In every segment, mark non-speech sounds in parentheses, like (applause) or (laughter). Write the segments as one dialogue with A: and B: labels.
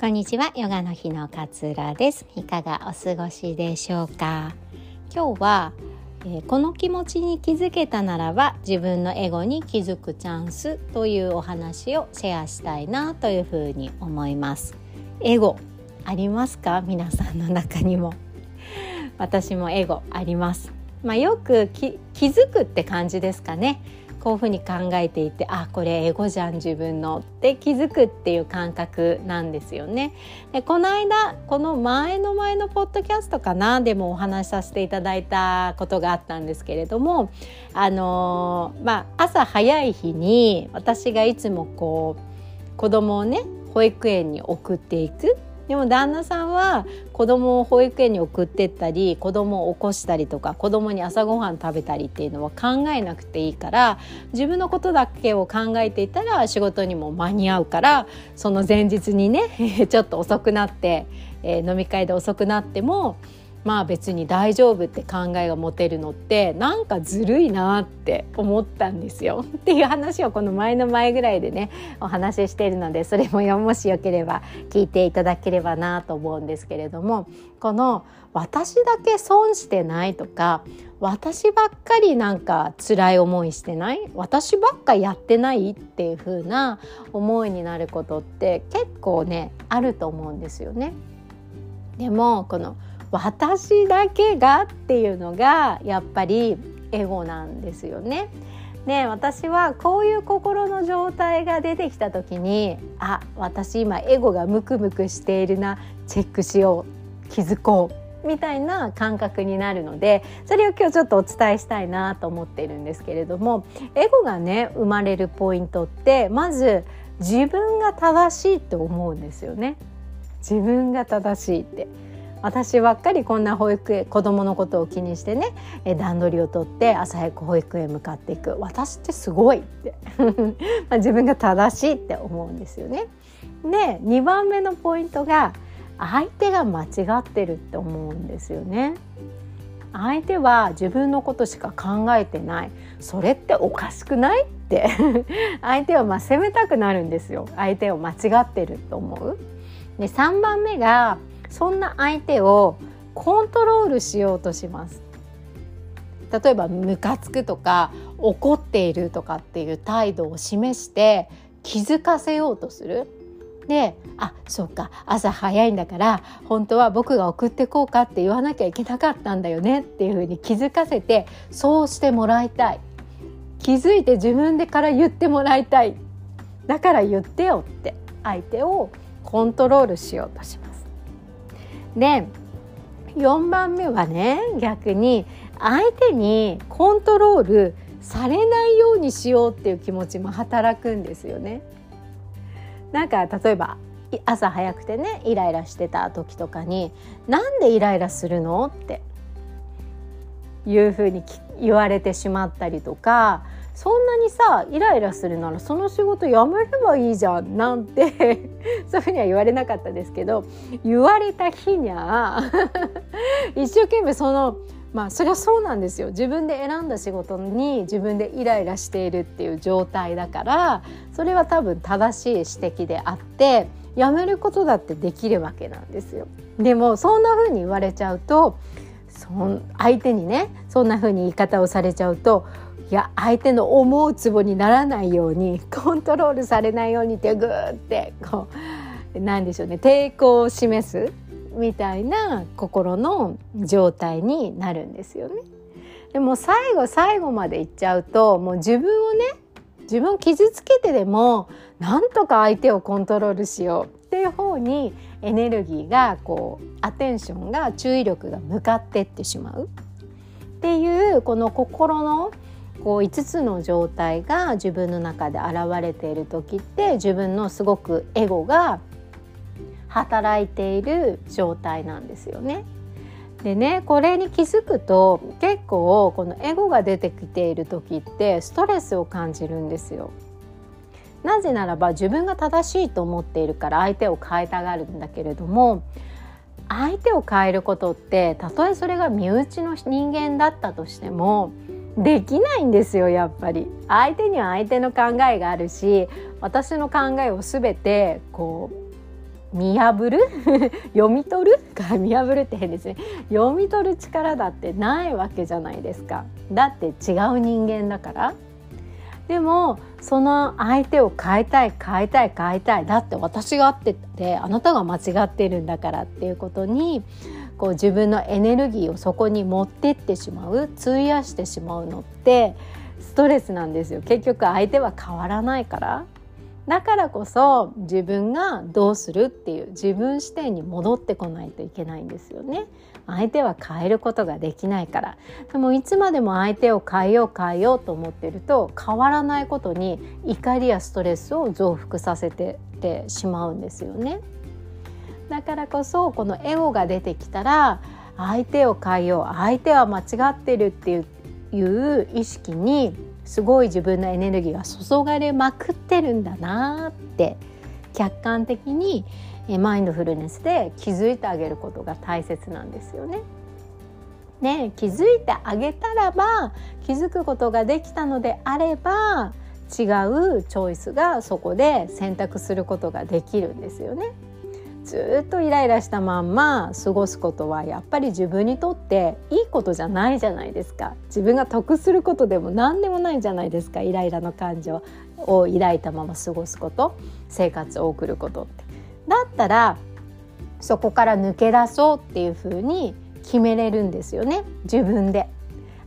A: こんにちはヨガの日の勝浦です。いかがお過ごしでしょうか？今日は、えー、この気持ちに気づけたならば自分のエゴに気づくチャンスというお話をシェアしたいなというふうに思います。エゴありますか？皆さんの中にも。私もエゴあります。まあ、よく気づくって感じですかね。こういうふうに考えていてあこれエゴじゃん自分のって気づくっていう感覚なんですよね。でこの間この前の前のポッドキャストかなでもお話しさせていただいたことがあったんですけれどもあのー、まあ、朝早い日に私がいつもこう子供をね保育園に送っていくでも旦那さんは子供を保育園に送ってったり子供を起こしたりとか子供に朝ごはん食べたりっていうのは考えなくていいから自分のことだけを考えていたら仕事にも間に合うからその前日にね (laughs) ちょっと遅くなって、え、飲み会で遅くなってもまあ別に大丈夫って考えが持てるのってなんかずるいなって思ったんですよ (laughs) っていう話をこの前の前ぐらいでねお話ししているのでそれももしよければ聞いていただければなと思うんですけれどもこの私だけ損してないとか私ばっかりなんか辛い思いしてない？私ばっかやってないっていう風な思いになることって結構ねあると思うんですよね。でもこの私だけがっていうのがやっぱりエゴなんですよね。で私はこういう心の状態が出てきた時にあ私今エゴがムクムクしているなチェックしよう気づこうみたいな感覚になるのでそれを今日ちょっとお伝えしたいなと思っているんですけれどもエゴがね生まれるポイントってまず自分が正しいと思うんですよね。自分が正しいって私ばっかりこんな保育園子供のことを気にしてね段取りをとって朝早く保育園向かっていく私ってすごいって (laughs) ま自分が正しいって思うんですよね。で2番目のポイントが相手が間違ってるって思うんですよね。相手は自分のことしか考えてないそれっておかしくないって (laughs) 相手をまあ責めたくなるんですよ相手を間違ってると思う。で3番目がそんな相手をコントロールしようとします。例えばムカつくとか怒っているとかっていう態度を示して気づかせようとする。であそうか朝早いんだから本当は僕が送ってこうかって言わなきゃいけなかったんだよねっていうふうに気づかせてそうしてもらいたい。気づいて自分でから言ってもらいたい。だから言ってよって相手をコントロールしようとします。で4番目はね逆に相手にコントロールされないようにしようっていう気持ちも働くんですよね。なんか例えば朝早くてねイライラしてた時とかに「なんでイライラするの?」っていうふうに言われてしまったりとかそんなにさイライラするならその仕事やめればいいじゃんなんて (laughs) そういうふうには言われなかったですけど言われた日にゃ (laughs) 一生懸命そのまあそりゃそうなんですよ自分で選んだ仕事に自分でイライラしているっていう状態だからそれは多分正しい指摘であってやめることだってできるわけなんですよ。でもそんな風に言われちゃうとそ相手にねそんな風に言い方をされちゃうといや相手の思うツボにならないようにコントロールされないようにってグーってこうなんでしょうね抵抗を示すみたいな心の状態になるんですよね。でも最後最後までいっちゃうともう自分をね自分を傷つけてでもなんとか相手をコントロールしようっていう方にエネルギーがこうアテンションが注意力が向かってってしまうっていうこの心のこう5つの状態が自分の中で現れている時って自分のすごくエゴが働いている状態なんですよね。でねこれに気づくと結構このエゴが出てきている時ってストレスを感じるんですよ。なぜならば自分が正しいと思っているから相手を変えたがるんだけれども相手を変えることってたとえそれが身内の人間だったとしてもできないんですよやっぱり。相手には相手の考えがあるし私の考えを全てこう見破る？(laughs) 読み取る？か (laughs) 見破るって変ですね。読み取る力だってないわけじゃないですか。だって違う人間だから。でもその相手を変えたい変えたい変えたいだって私があってってあなたが間違ってるんだからっていうことにこう自分のエネルギーをそこに持ってってしまう費やしてしまうのってストレスなんですよ。結局相手は変わらないから。だからこそ自分がどうするっていう自分視点に戻ってこないといけないんですよね。相手は変えることができないから。でもいつまでも相手を変えよう変えようと思ってると変わらないことに怒りやストレスを増幅させててしまうんですよね。だからこそこのエゴが出てきたら相手を変えよう相手は間違ってるっていう意識にすごい自分のエネルギーが注がれまくってるんだなって客観的にマインドフルネスで気づいてあげることが大切なんですよね。ね気づいてあげたらば気づくことができたのであれば違うチョイスがそこで選択することができるんですよね。ずっとイライラしたまんま過ごすことはやっぱり自分にとっていいことじゃないじゃないですか。自分が得することでも何でもないじゃないですか。イライラの感情を抱いたまま過ごすこと生活を送ることって。だったらそこから抜け出そうっていうふうに決めれるんですよね。自分で。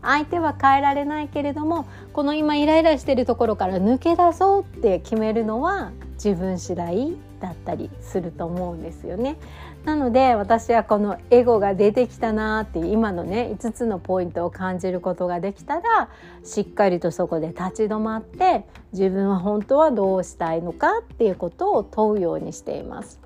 A: 相手は変えられないけれどもこの今イライラしてるところから抜け出そうって決めるのは自分次第だったりすると思うんですよね。なので私はこのエゴが出てきたなっていう今のね5つのポイントを感じることができたらしっかりとそこで立ち止まって自分は本当はどうしたいのかっていうことを問うようにしています。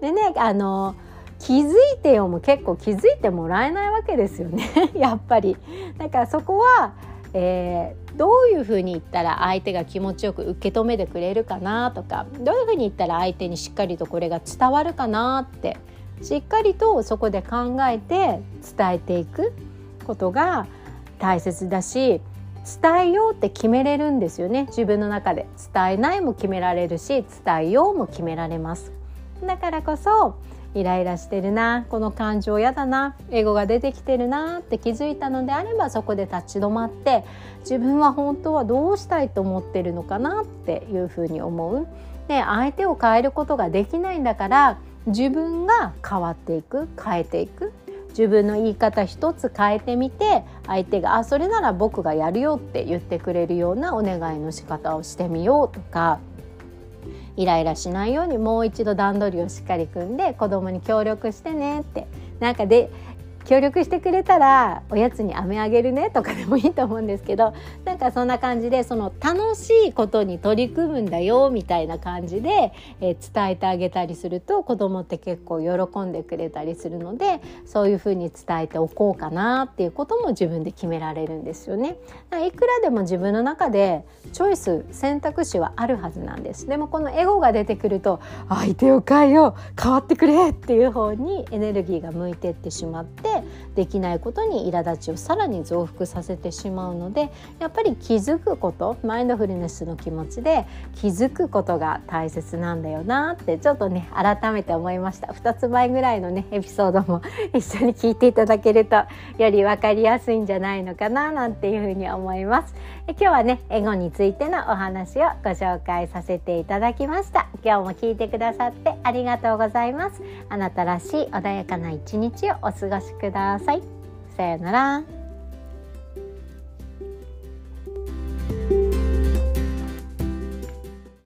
A: でねあの気づいてよも結構気づいてもらえないわけですよね (laughs) やっぱり。だからそこはえー、どういうふうに言ったら相手が気持ちよく受け止めてくれるかなとかどういうふうに言ったら相手にしっかりとこれが伝わるかなってしっかりとそこで考えて伝えていくことが大切だし伝えようって決めれるんですよね。自分の中で。伝えないも決められるし伝えようも決められます。だからこそイライラしてるなこの感情嫌だなエゴが出てきてるなって気づいたのであればそこで立ち止まって自分は本当はどうしたいと思ってるのかなっていうふうに思う。で相手を変えることができないんだから自分が変わっていく変えていく自分の言い方一つ変えてみて相手が「あそれなら僕がやるよ」って言ってくれるようなお願いの仕方をしてみようとかイライラしないようにもう一度段取りをしっかり組んで子供に協力してねって。なんかで協力してくれたらおやつに飴あげるねとかでもいいと思うんですけどなんかそんな感じでその楽しいことに取り組むんだよみたいな感じで、えー、伝えてあげたりすると子供って結構喜んでくれたりするのでそういうふうに伝えておこうかなっていうことも自分で決められるんですよね。いくらでも自分の中でチョイス選択肢はあるはずなんです。でもこのエゴが出てくると相手を変えよう変わってくれっていう方にエネルギーが向いてってしまってできないことに苛立ちをさらに増幅させてしまうのでやっぱり気づくことマインドフルネスの気持ちで気づくことが大切なんだよなってちょっとね改めて思いました。2つ前ぐらいのねエピソードも (laughs) 一緒に聞いていただけるとより分かりやすいんじゃないのかななんていうふうに思います。今日はねエゴについてのお話をご紹介させていただきました。今日も聞いてくださってありがとうございます。あなたらしい穏やかな一日をお過ごしください。さようなら。